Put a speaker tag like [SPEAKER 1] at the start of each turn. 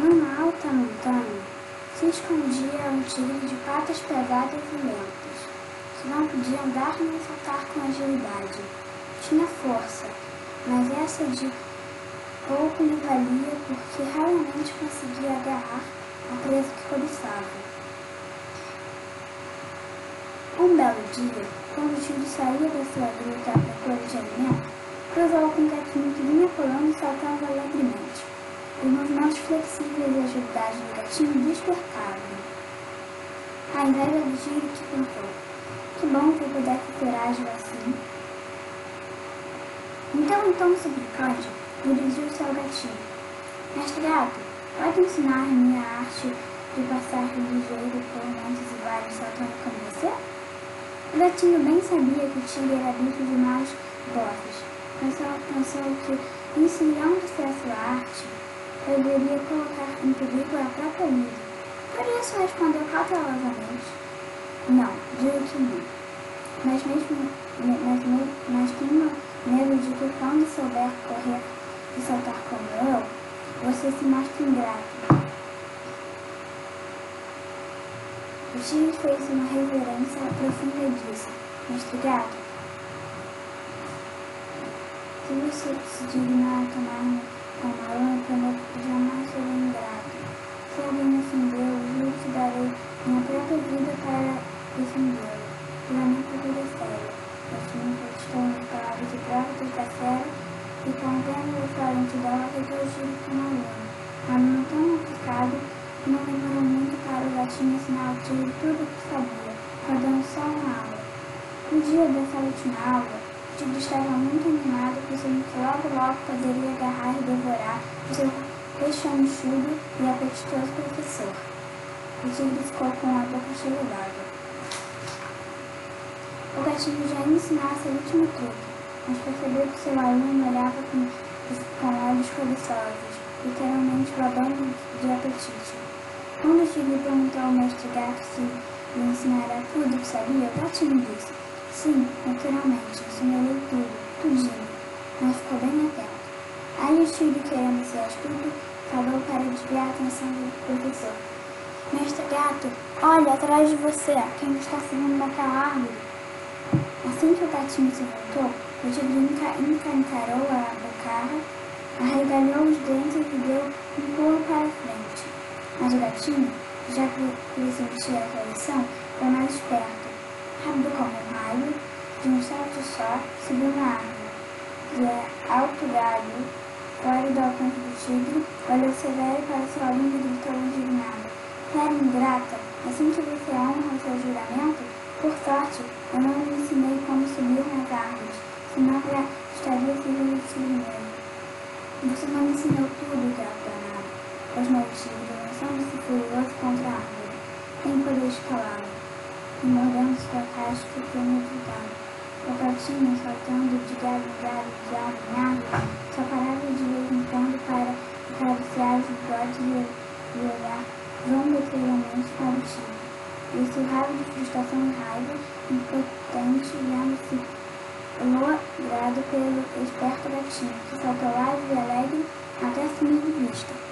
[SPEAKER 1] Numa alta montanha se escondia um tigre de patas pesadas e lentas, que não podia andar nem saltar com agilidade. Tinha força, mas essa de pouco lhe valia porque raramente conseguia agarrar a presa que cobiçava. Um belo dia, quando o tigre saía da sua gruta à procura de alimento, cruzou com um gatinho que vinha pulando e alegremente. Os movimentos flexíveis e agilidade do gatinho despertavam. A inveja do tigre que pensou, que bom que eu pudesse ser ágil assim. Então, tom suplicante, dirigiu-se ao gatinho. Mestre gato, pode ensinar-me a arte de passar ligeiro por montes e vales saltando como você? O gatinho bem sabia que o tigre era bicho de maus bosses, mas só pensou que, ensinando-se a sua arte, poderia colocar em perigo a própria vida. Por isso respondeu cautelosamente. Não, digo que não. Mas mesmo mas, mas tenho medo de que quando souber correr e saltar como eu, você se mostre ingrato. O tigre fez uma reverência profunda e disse, mestre gato, se você se dignar a tomar eu prometo que jamais ingrato. Se alguém me ofendeu, juro que darei minha própria vida para defendê-lo. Juramento vida sério. Assim, estou em palavras de prova de sincero e com pena e florente dela o juro como aluno. Aluno tão aplicado que não demorou muito para o gatinho ensinar tudo o que sabia, rodando só uma aula. No dia dessa última aula, Tigre estava muito animado, pensando que logo logo poderia agarrar e devorar o seu rechonchudo e apetitoso professor. O tigre ficou com a boca cheia d'água. O gatinho já ia ensinar seu último truque, mas percebeu que seu aluno olhava com, com olhos cobiçosos, literalmente babando de apetite. Quando o tigre perguntou ao mestre gato se lhe ensinara tudo o que sabia, o gatinho disse Sim, naturalmente, assinalei tudo, tudinho, mas ficou bem atento. Aí o tigre, querendo ser astuto, falou para desviar a atenção do professor. Mestre gato, olha atrás de você, quem está subindo naquela árvore. Assim que o gatinho se voltou, o tigre encantarou a bocarra, arregalhou os dentes e deu um pulo para a frente. Mas o gatinho, já que pressentia a traição, foi mais esperto rápido como um raio, de um salto só, subiu na árvore. De alto galho, fora do alcance do tigre, olhou severo para seu aluno e gritou indignado. Fera ingrata, assim que você honra o seu juramento, por sorte, eu não lhe ensinei como subir nas árvores, senão já estaria servindo de mesmo. Você não me ensinou tudo, gato danado, rosnou o tigre, lançando-se furioso contra a árvore. Quem poderia escalá-lo? e mordendo sua casca premeditada. O gatinho, saltando de galho em galho, de árvore em árvore, só parava de vez em quando para acariciar os bigodes e, olhar zombeteiramente para o tigre. E surrava de frustração e raiva, impotente, vendo-se logrado pelo esperto gatinho, que saltou ágil e alegre até sumir de vista.